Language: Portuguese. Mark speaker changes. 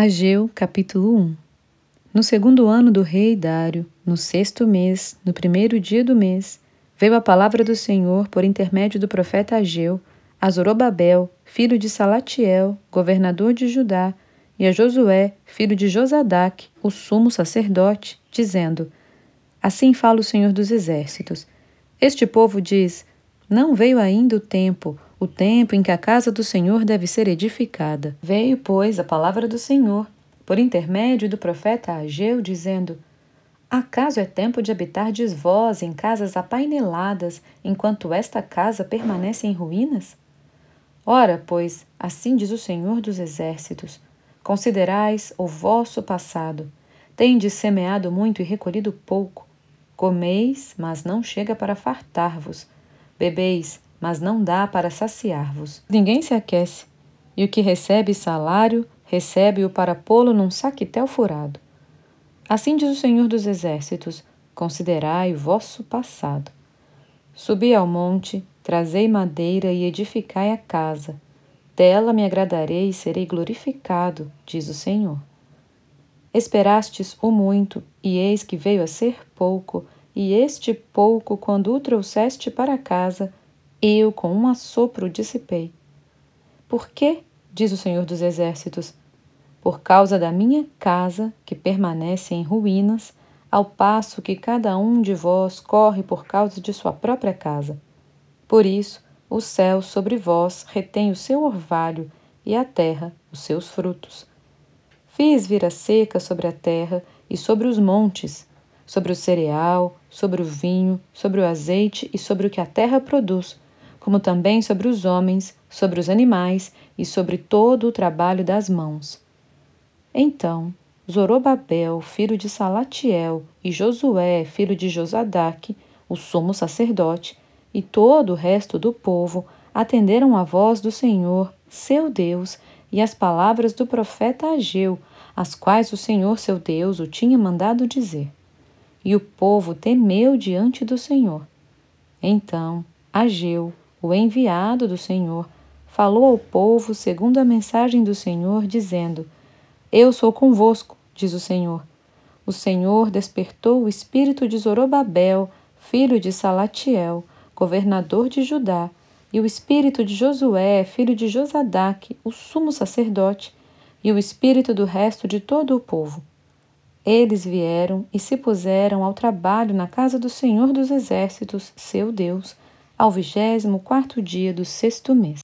Speaker 1: Ageu, capítulo 1 No segundo ano do rei Dário, no sexto mês, no primeiro dia do mês, veio a palavra do Senhor por intermédio do profeta Ageu a Zorobabel, filho de Salatiel, governador de Judá, e a Josué, filho de Josadac, o sumo sacerdote, dizendo: Assim fala o Senhor dos Exércitos. Este povo diz: Não veio ainda o tempo, o tempo em que a casa do Senhor deve ser edificada. Veio, pois, a palavra do Senhor, por intermédio do profeta Ageu, dizendo: Acaso é tempo de habitar vós em casas apaineladas, enquanto esta casa permanece em ruínas? Ora, pois, assim diz o Senhor dos Exércitos: Considerais o vosso passado. Tendes semeado muito e recolhido pouco. Comeis, mas não chega para fartar-vos. Bebeis, mas não dá para saciar-vos. Ninguém se aquece, e o que recebe salário, recebe-o para pô-lo num saquetel furado. Assim diz o Senhor dos Exércitos: considerai o vosso passado. Subi ao monte, trazei madeira e edificai a casa. Dela me agradarei e serei glorificado, diz o Senhor. Esperastes o muito, e eis que veio a ser pouco, e este pouco, quando o trouxeste para casa, eu com um assopro dissipei. Por quê? diz o Senhor dos Exércitos. Por causa da minha casa, que permanece em ruínas, ao passo que cada um de vós corre por causa de sua própria casa. Por isso, o céu sobre vós retém o seu orvalho e a terra os seus frutos. Fiz vir a seca sobre a terra e sobre os montes, sobre o cereal, sobre o vinho, sobre o azeite e sobre o que a terra produz, como também sobre os homens, sobre os animais e sobre todo o trabalho das mãos. Então Zorobabel, filho de Salatiel, e Josué, filho de Josadaque, o sumo sacerdote, e todo o resto do povo atenderam à voz do Senhor, seu Deus, e às palavras do profeta Ageu, as quais o Senhor seu Deus o tinha mandado dizer. E o povo temeu diante do Senhor. Então Ageu, o enviado do Senhor, falou ao povo segundo a mensagem do Senhor, dizendo: Eu sou convosco, diz o Senhor. O Senhor despertou o espírito de Zorobabel, filho de Salatiel, governador de Judá, e o espírito de Josué, filho de Josadaque, o sumo sacerdote, e o espírito do resto de todo o povo. Eles vieram e se puseram ao trabalho na casa do Senhor dos Exércitos, seu Deus, ao vigésimo quarto dia do sexto mês.